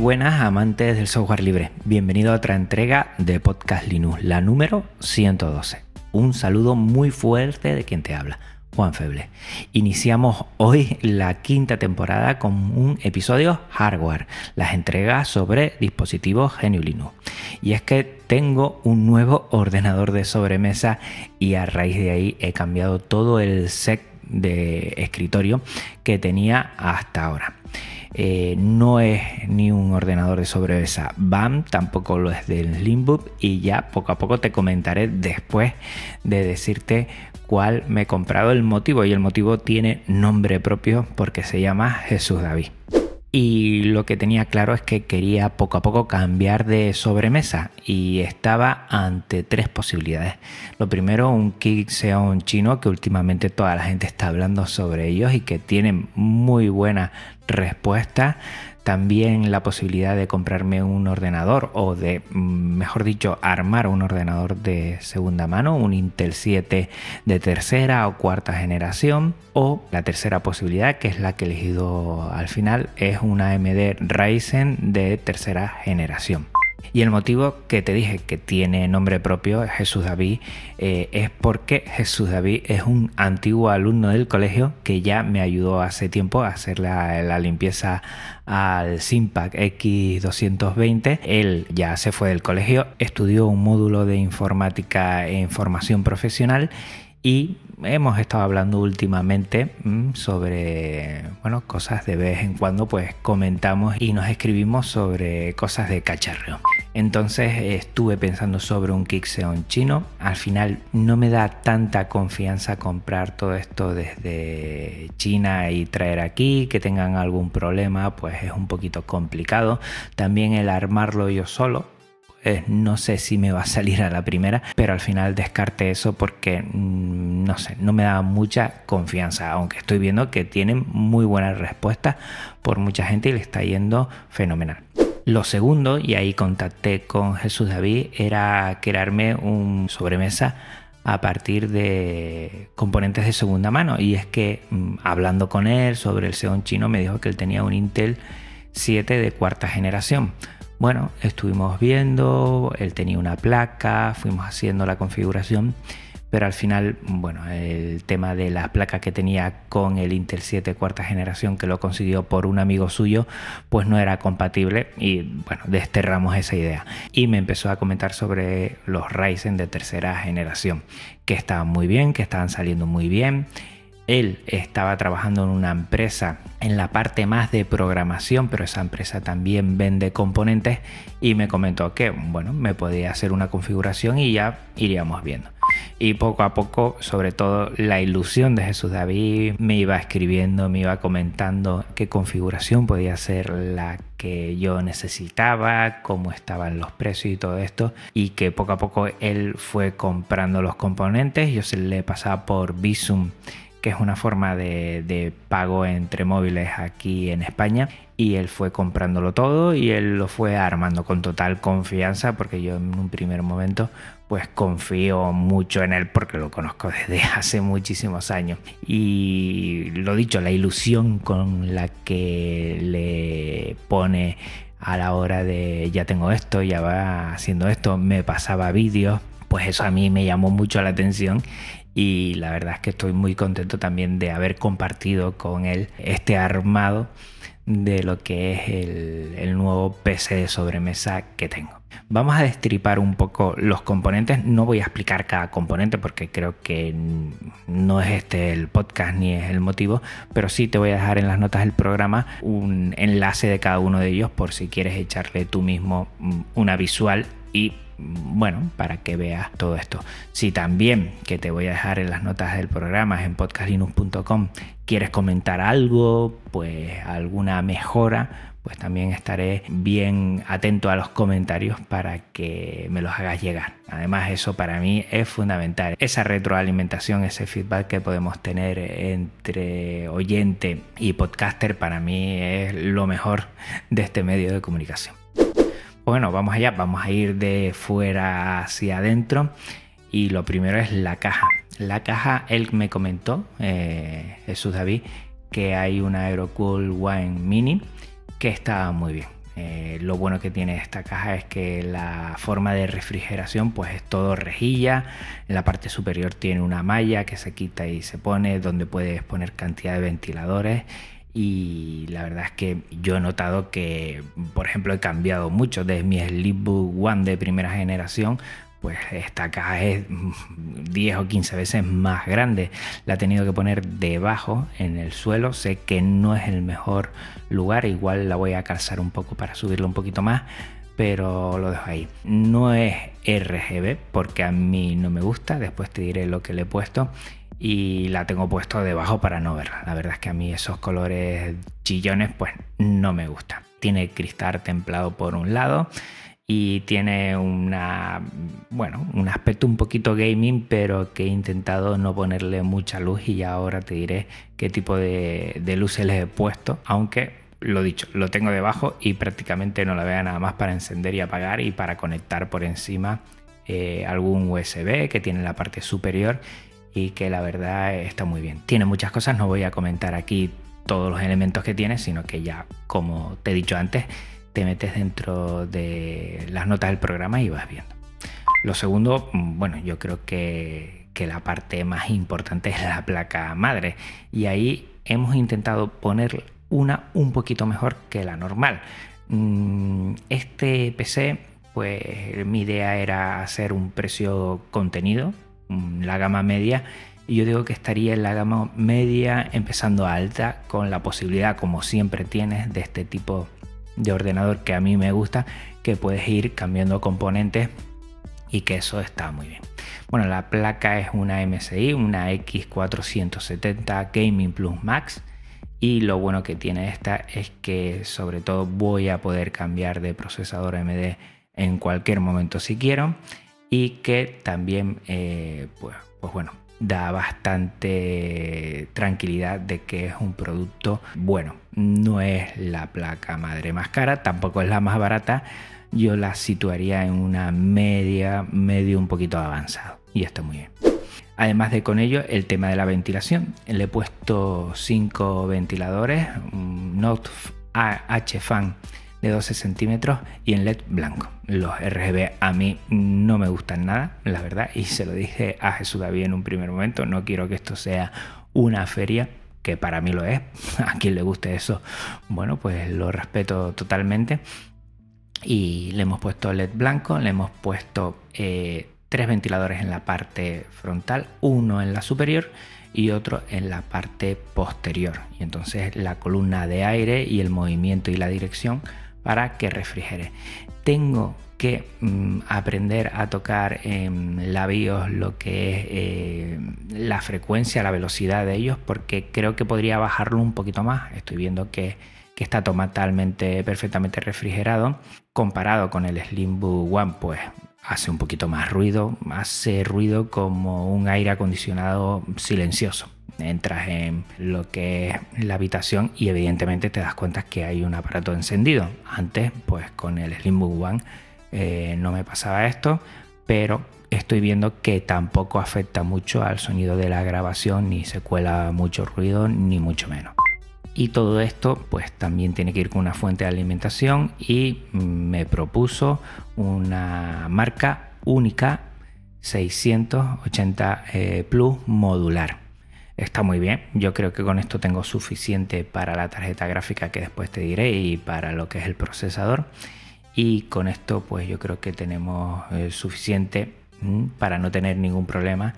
Buenas amantes del software libre. Bienvenido a otra entrega de Podcast Linux, la número 112. Un saludo muy fuerte de quien te habla, Juan Feble. Iniciamos hoy la quinta temporada con un episodio hardware, las entregas sobre dispositivos GNU Linux. Y es que tengo un nuevo ordenador de sobremesa y a raíz de ahí he cambiado todo el set de escritorio que tenía hasta ahora. Eh, no es ni un ordenador de sobremesa BAM, tampoco lo es del Slimbook y ya poco a poco te comentaré después de decirte cuál me he comprado el motivo y el motivo tiene nombre propio porque se llama Jesús David. Y lo que tenía claro es que quería poco a poco cambiar de sobremesa y estaba ante tres posibilidades. Lo primero, un Kick Xeon chino que últimamente toda la gente está hablando sobre ellos y que tienen muy buena respuesta. También la posibilidad de comprarme un ordenador o de, mejor dicho, armar un ordenador de segunda mano, un Intel 7 de tercera o cuarta generación. O la tercera posibilidad, que es la que he elegido al final, es una AMD Ryzen de tercera generación. Y el motivo que te dije que tiene nombre propio, Jesús David, eh, es porque Jesús David es un antiguo alumno del colegio que ya me ayudó hace tiempo a hacer la, limpieza al Simpac X220. Él ya se fue del colegio, estudió un módulo de informática e información profesional y hemos estado hablando últimamente mm, sobre bueno, cosas de vez en cuando, pues comentamos y nos escribimos sobre cosas de cacharreo. Entonces estuve pensando sobre un Kixeon chino. Al final no me da tanta confianza comprar todo esto desde China y traer aquí, que tengan algún problema, pues es un poquito complicado. También el armarlo yo solo, eh, no sé si me va a salir a la primera, pero al final descarte eso porque mm, no sé, no me da mucha confianza, aunque estoy viendo que tienen muy buena respuesta por mucha gente y le está yendo fenomenal. Lo segundo, y ahí contacté con Jesús David, era crearme un sobremesa a partir de componentes de segunda mano. Y es que mm, hablando con él sobre el Xeon chino me dijo que él tenía un Intel 7 de cuarta generación. Bueno, estuvimos viendo, él tenía una placa, fuimos haciendo la configuración, pero al final, bueno, el tema de la placa que tenía con el Intel 7 cuarta generación que lo consiguió por un amigo suyo, pues no era compatible y bueno, desterramos esa idea. Y me empezó a comentar sobre los Ryzen de tercera generación, que estaban muy bien, que estaban saliendo muy bien él estaba trabajando en una empresa en la parte más de programación, pero esa empresa también vende componentes y me comentó que, bueno, me podía hacer una configuración y ya iríamos viendo. Y poco a poco, sobre todo la ilusión de Jesús David, me iba escribiendo, me iba comentando qué configuración podía ser la que yo necesitaba, cómo estaban los precios y todo esto, y que poco a poco él fue comprando los componentes, yo se le pasaba por Visum que es una forma de, pago entre móviles aquí en España. Y él fue comprándolo todo y él lo fue armando con total confianza porque yo en un primer momento pues confío mucho en él porque lo conozco desde hace muchísimos años. Y lo dicho, la ilusión con la que le pone a la hora de ya tengo esto, ya va haciendo esto, me pasaba vídeos, pues eso a mí me llamó mucho la atención y la verdad es que estoy muy contento también de haber compartido con él este armado de lo que es el, el nuevo PC de sobremesa que tengo. Vamos a destripar un poco los componentes. No voy a explicar cada componente porque creo que no es este el podcast ni es el motivo, pero sí te voy a dejar en las notas del programa un enlace de cada uno de ellos por si quieres echarle tú mismo mm, una visual y bueno, para que veas todo esto. Si también, que te voy a dejar en las notas del programa en podcastlinux.com, quieres comentar algo, pues alguna mejora, pues también estaré bien atento a los comentarios para que me los hagas llegar. Además, eso para mí es fundamental. Esa retroalimentación, ese feedback que podemos tener entre oyente y podcaster, para mí es lo mejor de este medio de comunicación. Bueno, vamos allá, vamos a ir de fuera hacia adentro. Y lo primero es la caja. La caja, él me comentó, eh, Jesús David, que hay una Aerocool Wine Mini que está muy bien. Eh, lo bueno que tiene esta caja es que la forma de refrigeración pues es todo rejilla. En la parte superior tiene una malla que se quita y se pone donde puedes poner cantidad de ventiladores. Y la verdad es que yo he notado que, por ejemplo, he cambiado mucho desde mi Sleepbook One de primera generación pues esta caja es 10 o 15 veces más grande. La he tenido que poner debajo en el suelo. Sé que no es el mejor lugar. Igual la voy a calzar un poco para subirlo un poquito más. Pero lo dejo ahí. No es RGB porque a mí no me gusta. Después te diré lo que le he puesto. Y la tengo puesto debajo para no verla. La verdad es que a mí esos colores chillones pues no me gustan. Tiene cristal templado por un lado y tiene una, bueno, un aspecto un poquito gaming, pero que he intentado no ponerle mucha luz y ya ahora te diré qué tipo de, luces les he puesto, aunque lo dicho, lo tengo debajo y prácticamente no la veo nada más para encender y apagar y para conectar por encima eh, algún USB que tiene en la parte superior y que la verdad está muy bien. Tiene muchas cosas, no voy a comentar aquí todos los elementos que tiene, sino que ya, como te he dicho antes, te metes dentro de las notas del programa y vas viendo. Lo segundo, mm, bueno, yo creo que, la parte más importante es la placa madre y ahí hemos intentado poner una un poquito mejor que la normal. Mm, este PC, pues mi idea era hacer un precio contenido, la gama media, y yo digo que estaría en la gama media empezando alta con la posibilidad, como siempre tienes, de este tipo de ordenador que a mí me gusta, que puedes ir cambiando componentes y que eso está muy bien. Bueno, la placa es una MSI, una X470 Gaming Plus Max. Y lo bueno que tiene esta es que sobre todo voy a poder cambiar de procesador AMD en cualquier momento si quiero. Y que también, eh, pues, pues bueno, da bastante tranquilidad de que es un producto bueno. No es la placa madre más cara, tampoco es la más barata. Yo la situaría en una media, medio un poquito avanzado. Y está muy bien. Además de con ello, el tema de la ventilación. Le he puesto cinco ventiladores, un Note H-Fan de 12 centímetros y en LED blanco. Los RGB a mí no me gustan nada, la verdad, y se lo dije a Jesús David en un primer momento, no quiero que esto sea una feria, que para mí lo es, a quien le guste eso, bueno, pues lo respeto totalmente. Y le hemos puesto LED blanco, le hemos puesto eh, tres ventiladores en la parte frontal, uno en la superior y otro en la parte posterior. Y entonces la columna de aire y el movimiento y la dirección para que refrigere. Tengo que mm, aprender a tocar en labios lo que es eh, la frecuencia, la velocidad de ellos, porque creo que podría bajarlo un poquito más. Estoy viendo que, que está totalmente, perfectamente refrigerado. Comparado con el Slimbook One, pues hace un poquito más ruido, hace ruido como un aire acondicionado silencioso entras en lo que es la habitación y evidentemente te das cuenta que hay un aparato encendido. Antes, pues con el Slimbook One eh, no me pasaba esto, pero estoy viendo que tampoco afecta mucho al sonido de la grabación, ni se cuela mucho ruido, ni mucho menos. Y todo esto pues también tiene que ir con una fuente de alimentación y me propuso una marca única 680 eh, Plus modular. Está muy bien. Yo creo que con esto tengo suficiente para la tarjeta gráfica que después te diré y para lo que es el procesador. Y con esto pues yo creo que tenemos eh, suficiente mm, para no tener ningún problema.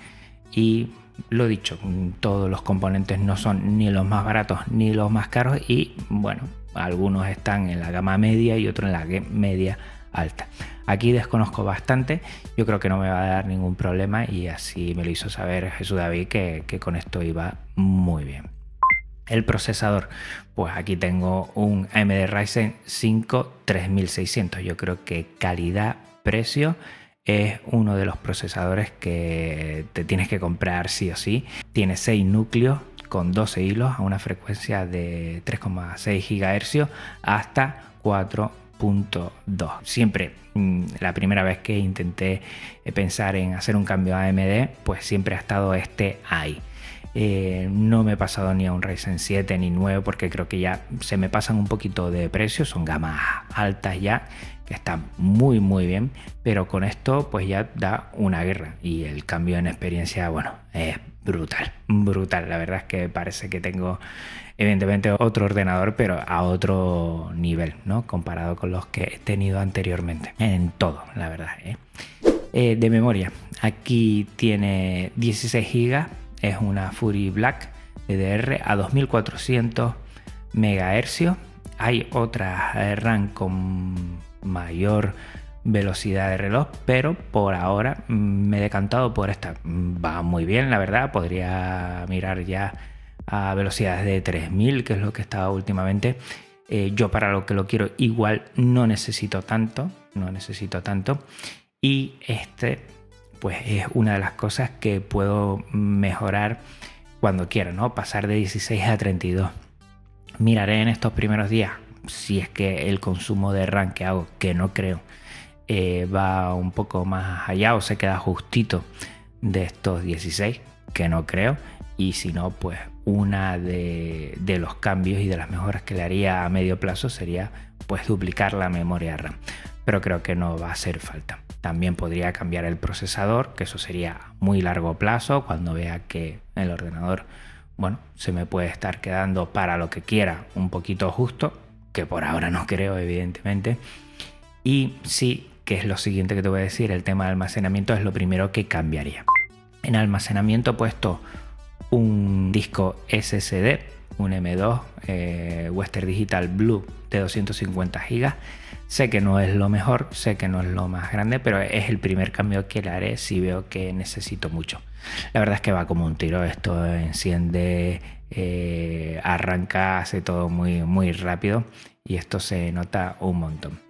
Y lo dicho, mm, todos los componentes no son ni los más baratos ni los más caros y bueno, algunos están en la gama media y otros en la media alta. Aquí desconozco bastante, yo creo que no me va a dar ningún problema y así me lo hizo saber Jesús David que, con esto iba muy bien. El procesador, pues aquí tengo un AMD Ryzen 5 3600. Yo creo que calidad-precio es uno de los procesadores que te tienes que comprar sí o sí. Tiene 6 núcleos con 12 hilos a una frecuencia de 3,6 GHz hasta 4.2. Siempre mm, la primera vez que intenté eh, pensar en hacer un cambio a AMD, pues siempre ha estado este ahí. Eh, no me he pasado ni a un Ryzen 7 ni 9 porque creo que ya se me pasan un poquito de precio, son gamas altas ya que están muy muy bien, pero con esto pues ya da una guerra y el cambio en experiencia, bueno, es brutal, brutal. La verdad es que parece que tengo evidentemente otro ordenador, pero a otro nivel, ¿no? Comparado con los que he tenido anteriormente, en todo, la verdad. ¿eh? Eh, de memoria, aquí tiene 16 GB, es una Fury Black DDR a 2400 MHz. Hay otra RAM con mayor velocidad de reloj, pero por ahora mm, me he decantado por esta. Va muy bien, la verdad. Podría mirar ya a velocidades de 3000, que es lo que estaba últimamente. Eh, yo para lo que lo quiero igual no necesito tanto, no necesito tanto. Y este pues es una de las cosas que puedo mejorar cuando quiera, ¿no? Pasar de 16 a 32. Miraré en estos primeros días si es que el consumo de RAM que hago, que no creo, eh, va un poco más allá o se queda justito de estos 16, que no creo. Y si no, pues una de, de los cambios y de las mejoras que le haría a medio plazo sería pues duplicar la memoria RAM. Pero creo que no va a hacer falta. También podría cambiar el procesador, que eso sería muy largo plazo, cuando vea que el ordenador, bueno, se me puede estar quedando para lo que quiera un poquito justo, que por ahora no creo, evidentemente. Y sí, que es lo siguiente que te voy a decir, el tema de almacenamiento es lo primero que cambiaría. En almacenamiento puesto un disco SSD, un M2 eh, Western Digital Blue de 250 GB Sé que no es lo mejor, sé que no es lo más grande, pero es el primer cambio que le haré si veo que necesito mucho. La verdad es que va como un tiro, esto enciende, eh, arranca, hace todo muy, muy rápido y esto se nota un montón.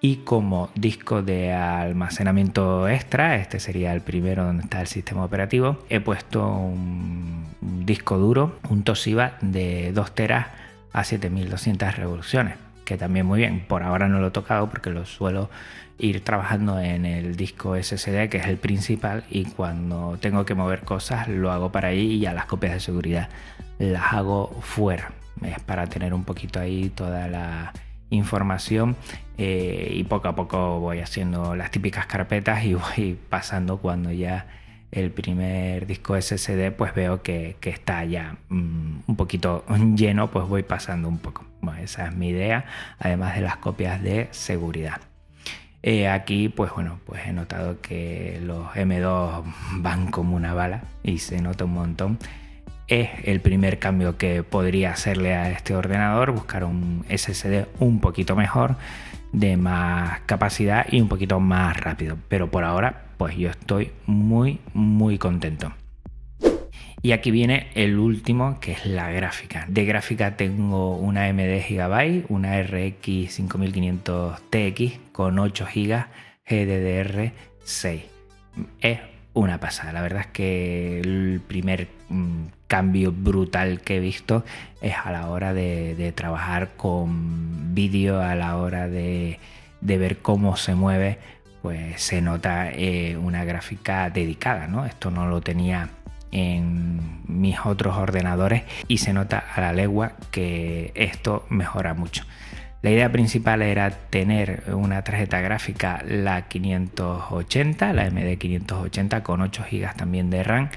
Y como disco de almacenamiento extra, este sería el primero donde está el sistema operativo, he puesto un, disco duro, un Toshiba de 2 teras a 7200 revoluciones que también muy bien. Por ahora no lo he tocado porque lo suelo ir trabajando en el disco SSD, que es el principal, y cuando tengo que mover cosas lo hago para ahí y ya las copias de seguridad las hago fuera. Es para tener un poquito ahí toda la información eh, y poco a poco voy haciendo las típicas carpetas y voy pasando cuando ya el primer disco SSD pues veo que, está ya mm, un poquito lleno pues voy pasando un poco. Esa es mi idea además de las copias de seguridad. Eh, aquí pues bueno pues he notado que los M2 van como una bala y se nota un montón es el primer cambio que podría hacerle a este ordenador buscar un SSD un poquito mejor de más capacidad y un poquito más rápido pero por ahora pues yo estoy muy, muy contento. Y aquí viene el último, que es la gráfica. De gráfica tengo una AMD Gigabyte, una RX 5500 TX con 8 GB GDDR6. Es una pasada. La verdad es que el primer mm, cambio brutal que he visto es a la hora de, trabajar con vídeo, a la hora de, ver cómo se mueve pues se nota eh, una gráfica dedicada, ¿no? Esto no lo tenía en mis otros ordenadores y se nota a la legua que esto mejora mucho. La idea principal era tener una tarjeta gráfica, la 580, la MD580 con 8 GB también de RAM.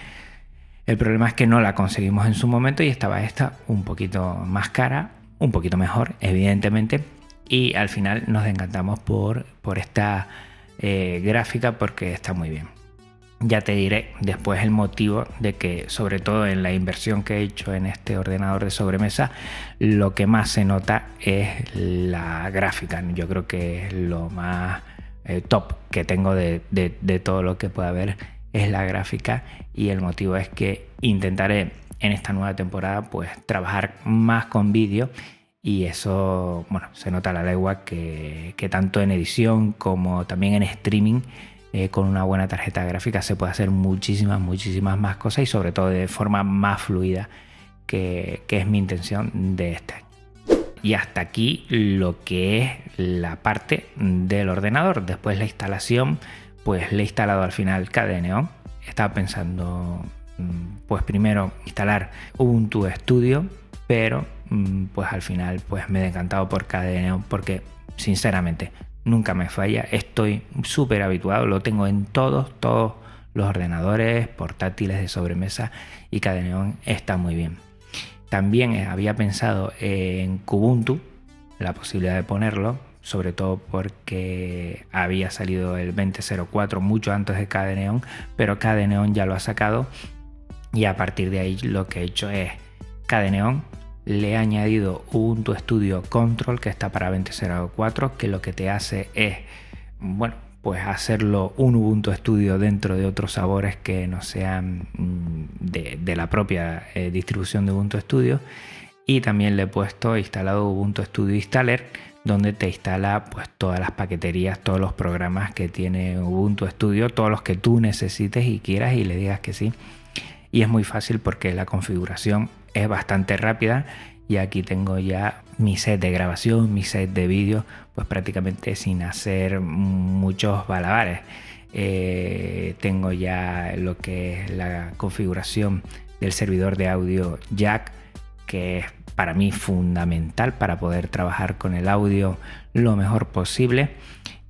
El problema es que no la conseguimos en su momento y estaba esta un poquito más cara, un poquito mejor, evidentemente. Y al final nos encantamos por, por esta eh, gráfica porque está muy bien. Ya te diré después el motivo de que, sobre todo en la inversión que he hecho en este ordenador de sobremesa, lo que más se nota es la gráfica. Yo creo que es lo más eh, top que tengo de, de todo lo que pueda haber es la gráfica y el motivo es que intentaré en esta nueva temporada pues trabajar más con vídeo y eso, bueno, se nota la legua que tanto en edición como también en streaming eh, con una buena tarjeta gráfica se puede hacer muchísimas, muchísimas más cosas y sobre todo de forma más fluida que, es mi intención de este. Y hasta aquí lo que es la parte del ordenador. Después la instalación, pues le he instalado al final KDNeon. Estaba pensando, mm, pues primero instalar Ubuntu Studio, pero mm, pues al final pues me he encantado por KDNeon porque sinceramente nunca me falla, estoy súper habituado, lo tengo en todos, todos los ordenadores portátiles de sobremesa y KDNeon está muy bien. También había pensado en Kubuntu, la posibilidad de ponerlo, sobre todo porque había salido el 2004 mucho antes de KDNeon, pero KDNeon ya lo ha sacado y a partir de ahí lo que he hecho es KDNeon le he añadido Ubuntu Studio Control que está para 20.04 que lo que te hace es bueno pues hacerlo un Ubuntu Studio dentro de otros sabores que no sean mm, de, la propia eh, distribución de Ubuntu Studio y también le he puesto instalado Ubuntu Studio Installer donde te instala pues todas las paqueterías, todos los programas que tiene Ubuntu Studio, todos los que tú necesites y quieras y le digas que sí. Y es muy fácil porque la configuración es bastante rápida y aquí tengo ya mi set de grabación, mi set de vídeo, pues prácticamente sin hacer muchos balabares. Eh, tengo ya lo que es la configuración del servidor de audio jack, que es para mí fundamental para poder trabajar con el audio lo mejor posible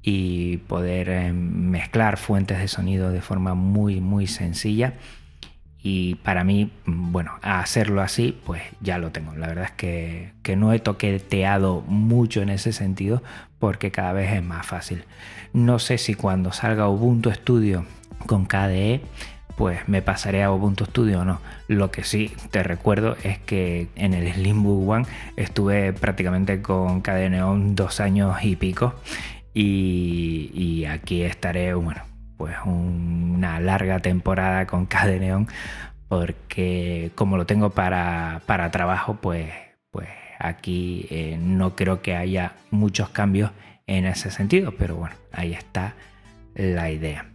y poder eh, mezclar fuentes de sonido de forma muy muy sencilla y para mí, bueno, hacerlo así, pues ya lo tengo. La verdad es que, que, no he toqueteado mucho en ese sentido porque cada vez es más fácil. No sé si cuando salga Ubuntu Studio con KDE, pues me pasaré a Ubuntu Studio o no. Lo que sí te recuerdo es que en el Slimbook One estuve prácticamente con KDE Neon dos años y pico. Y, y aquí estaré, bueno, pues una larga temporada con Cadeneon porque como lo tengo para, trabajo pues, pues aquí eh, no creo que haya muchos cambios en ese sentido pero bueno ahí está la idea.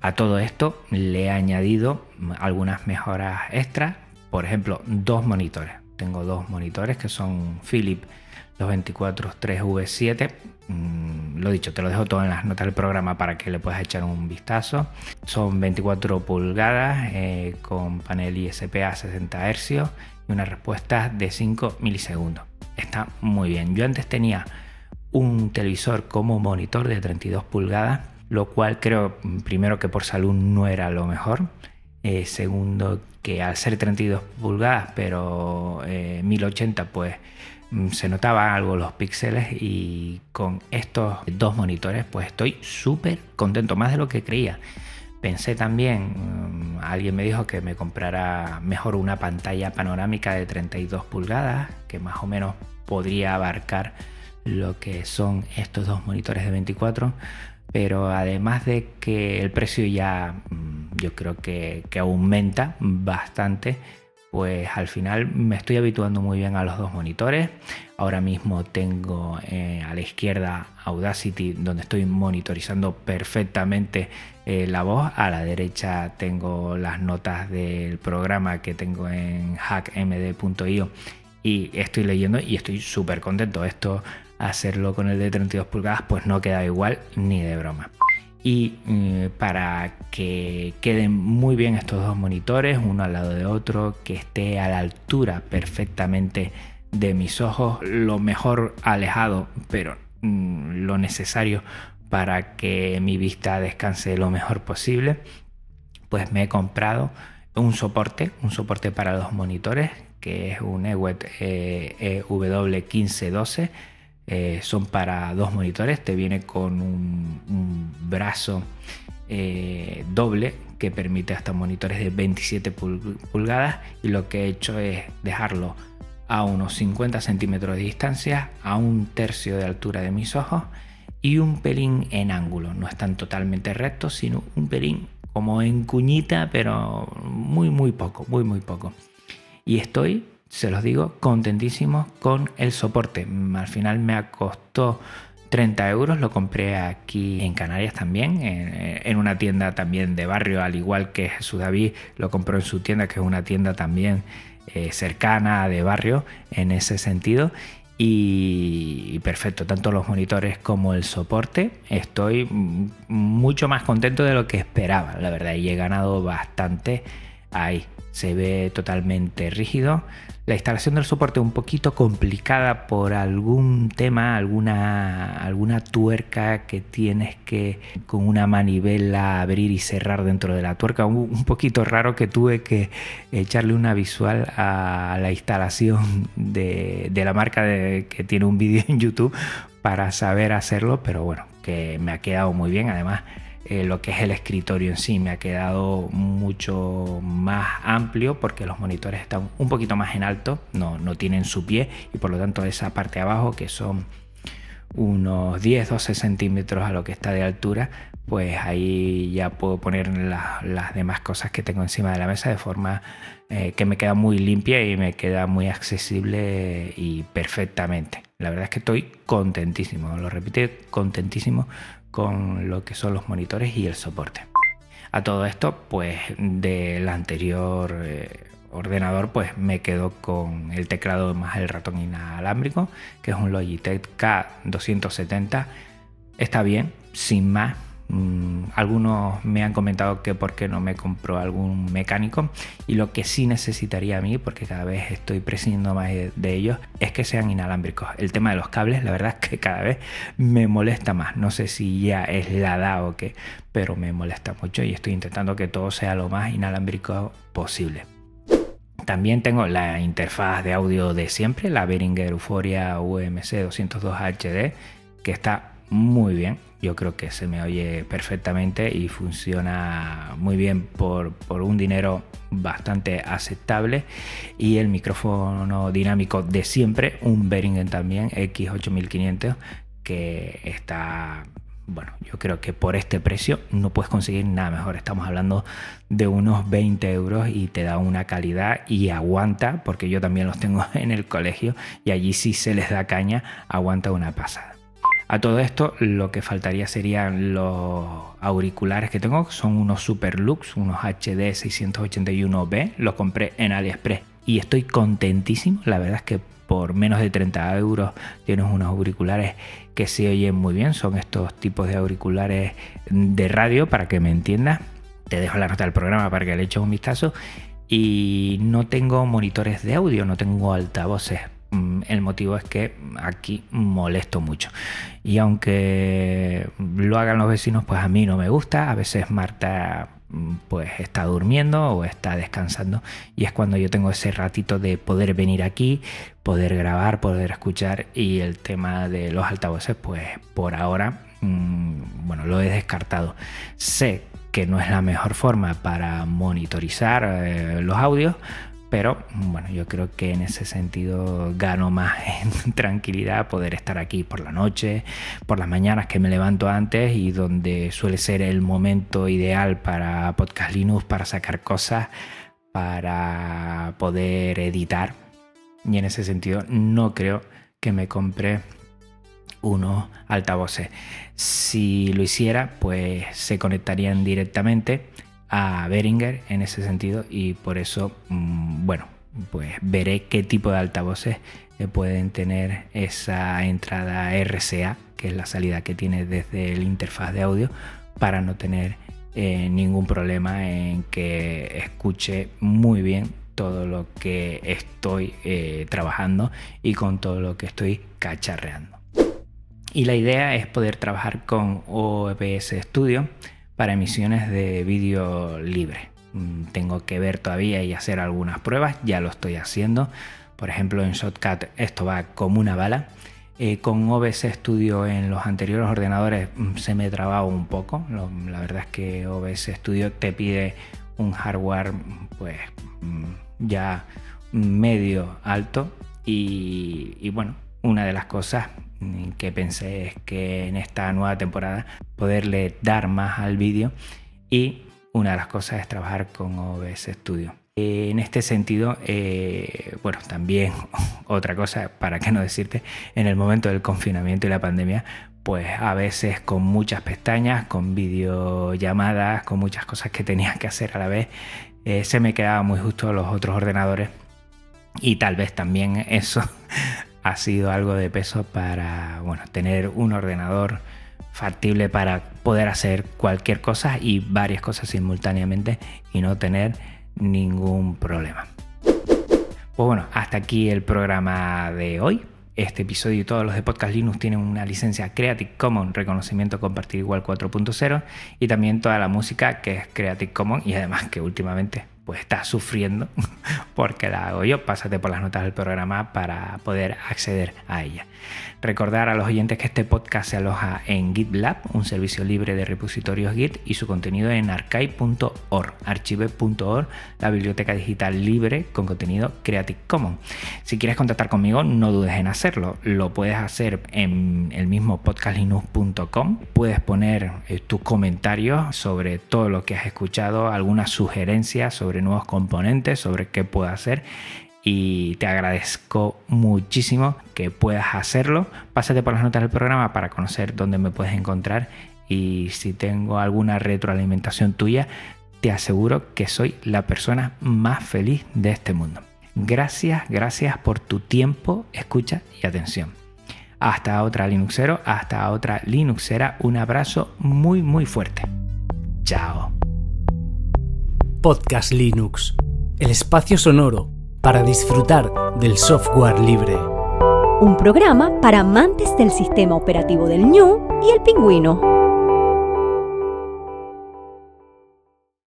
A todo esto le he añadido algunas mejoras extras por ejemplo dos monitores. Tengo dos monitores que son Philips los 24 3V7 Mm, lo dicho, te lo dejo todo en las notas del programa para que le puedas echar un vistazo. Son 24 pulgadas eh, con panel ISP a 60 Hz y una respuesta de 5 milisegundos. Está muy bien. Yo antes tenía un televisor como monitor de 32 pulgadas, lo cual creo primero que por salud no era lo mejor. Eh, segundo, que al ser 32 pulgadas, pero 1080, eh, pues se notaba algo los píxeles y con estos dos monitores pues estoy súper contento, más de lo que creía. Pensé también, mm, alguien me dijo que me comprara mejor una pantalla panorámica de 32 pulgadas, que más o menos podría abarcar lo que son estos dos monitores de 24, pero además de que el precio ya mm, yo creo que, que aumenta bastante, pues al final me estoy habituando muy bien a los dos monitores. Ahora mismo tengo eh, a la izquierda Audacity donde estoy monitorizando perfectamente eh, la voz. A la derecha tengo las notas del programa que tengo en hackmd.io y estoy leyendo y estoy súper contento. Esto hacerlo con el de 32 pulgadas pues no queda igual ni de broma y mm, para que queden muy bien estos dos monitores uno al lado de otro que esté a la altura perfectamente de mis ojos lo mejor alejado pero mm, lo necesario para que mi vista descanse lo mejor posible pues me he comprado un soporte, un soporte para los monitores, que es un EWET EW1512. Eh, son para dos monitores, te viene con un, brazo eh, doble que permite hasta monitores de 27 pulgadas y lo que he hecho es dejarlo a unos 50 centímetros de distancia, a un tercio de altura de mis ojos y un pelín en ángulo. No están totalmente rectos, sino un pelín como en cuñita, pero muy, muy poco, muy, muy poco. Y estoy, se los digo, contentísimo con el soporte. Al final me costó 30 euros, lo compré aquí en Canarias también, en, una tienda también de barrio, al igual que Jesús David lo compró en su tienda, que es una tienda también eh, cercana de barrio en ese sentido y perfecto, tanto los monitores como el soporte. Estoy mucho más contento de lo que esperaba, la verdad, y he ganado bastante ahí. Se ve totalmente rígido, la instalación del soporte un poquito complicada por algún tema, alguna, alguna tuerca que tienes que con una manivela abrir y cerrar dentro de la tuerca. Un, poquito raro que tuve que echarle una visual a la instalación de, la marca que tiene un vídeo en YouTube para saber hacerlo, pero bueno, que me ha quedado muy bien. Además, eh, lo que es el escritorio en sí me ha quedado mucho más amplio porque los monitores están un poquito más en alto, no, no tienen su pie y por lo tanto esa parte de abajo que son unos 10-12 centímetros a lo que está de altura, pues ahí ya puedo poner las demás cosas que tengo encima de la mesa de forma eh, que me queda muy limpia y me queda muy accesible y perfectamente. La verdad es que estoy contentísimo, lo repito, contentísimo con lo que son los monitores y el soporte. A todo esto, pues del anterior eh, ordenador, pues me quedo con el teclado más el ratón inalámbrico, que es un Logitech K270. Está bien, sin más, algunos me han comentado que por qué no me compro algún mecánico y lo que sí necesitaría a mí, porque cada vez estoy prescindiendo más de ellos, es que sean inalámbricos. El tema de los cables, la verdad es que cada vez me molesta más. No sé si ya es la edad o qué, pero me molesta mucho y estoy intentando que todo sea lo más inalámbrico posible. También tengo la interfaz de audio de siempre, la Behringer Euphoria UMC 202 HD, que está muy bien yo creo que se me oye perfectamente y funciona muy bien por, un dinero bastante aceptable y el micrófono dinámico de siempre, un Behringer también X8500 que está bueno, yo creo que por este precio no puedes conseguir nada mejor. Estamos hablando de unos 20 euros y te da una calidad y aguanta, porque yo también los tengo en el colegio y allí sí se les da caña, aguanta una pasada. A todo esto lo que faltaría serían los auriculares que tengo, son unos Superlux, unos HD 681B, los compré en AliExpress. Y estoy contentísimo, la verdad es que por menos de 30 euros tienes unos auriculares que se oyen muy bien, son estos tipos de auriculares de radio para que me entiendas, te dejo la nota del programa para que le eches un vistazo. Y no tengo monitores de audio, no tengo altavoces el motivo es que aquí molesto mucho. Y aunque lo hagan los vecinos, pues a mí no me gusta. A veces Marta mm, pues está durmiendo o está descansando y es cuando yo tengo ese ratito de poder venir aquí, poder grabar, poder escuchar y el tema de los altavoces pues por ahora mm, bueno lo he descartado. Sé que no es la mejor forma para monitorizar eh, los audios, pero bueno, yo creo que en ese sentido gano más en tranquilidad poder estar aquí por la noche, por las mañanas que me levanto antes y donde suele ser el momento ideal para Podcast Linux, para sacar cosas, para poder editar. Y en ese sentido no creo que me compre unos altavoces. Si lo hiciera, pues se conectarían directamente a Beringer en ese sentido y por eso, mm, bueno, pues veré qué tipo de altavoces pueden tener esa entrada RCA, que es la salida que tiene desde el interfaz de audio, para no tener eh, ningún problema en que escuche muy bien todo lo que estoy eh, trabajando y con todo lo que estoy cacharreando. Y la idea es poder trabajar con OBS Studio para emisiones de vídeo libre. mm, tengo que ver todavía y hacer algunas pruebas, ya lo estoy haciendo. Por ejemplo, en Shotcut esto va como una bala. Eh, con OBS Studio en los anteriores ordenadores mm, se me trababa un poco. la verdad es que OBS Studio te pide un hardware pues mm, ya medio alto y, bueno, una de las cosas que pensé es que en esta nueva temporada poderle dar más al vídeo y una de las cosas es trabajar con OBS Studio. En este sentido, eh, bueno, también otra cosa, para qué no decirte, en el momento del confinamiento y la pandemia, pues a veces con muchas pestañas, con videollamadas, con muchas cosas que tenía que hacer a la vez, eh, se me quedaba muy justo los otros ordenadores y tal vez también eso ha sido algo de peso para bueno, tener un ordenador factible para poder hacer cualquier cosa y varias cosas simultáneamente y no tener ningún problema. Pues bueno, hasta aquí el programa de hoy. Este episodio y todos los de Podcast Linux tienen una licencia Creative Commons, reconocimiento compartir igual 4.0 y también toda la música que es Creative Commons y además que últimamente pues estás sufriendo porque la hago yo. Pásate por las notas del programa para poder acceder a ella. Recordar a los oyentes que este podcast se aloja en GitLab, un servicio libre de repositorios Git, y su contenido en archive.org, archive.org, la biblioteca digital libre con contenido Creative Commons. Si quieres contactar conmigo, no dudes en hacerlo. Lo puedes hacer en el mismo podcastlinux.com. Puedes poner eh, tus comentarios sobre todo lo que has escuchado, algunas sugerencias sobre nuevos componentes, sobre qué puedo hacer y te agradezco muchísimo que puedas hacerlo. Pásate por las notas del programa para conocer dónde me puedes encontrar y si tengo alguna retroalimentación tuya, te aseguro que soy la persona más feliz de este mundo. Gracias, gracias por tu tiempo, escucha y atención. Hasta otra Linuxero, hasta otra Linuxera, un abrazo muy muy fuerte. Chao. Podcast Linux, el espacio sonoro para disfrutar del software libre. Un programa para amantes del sistema operativo del ñu y el pingüino.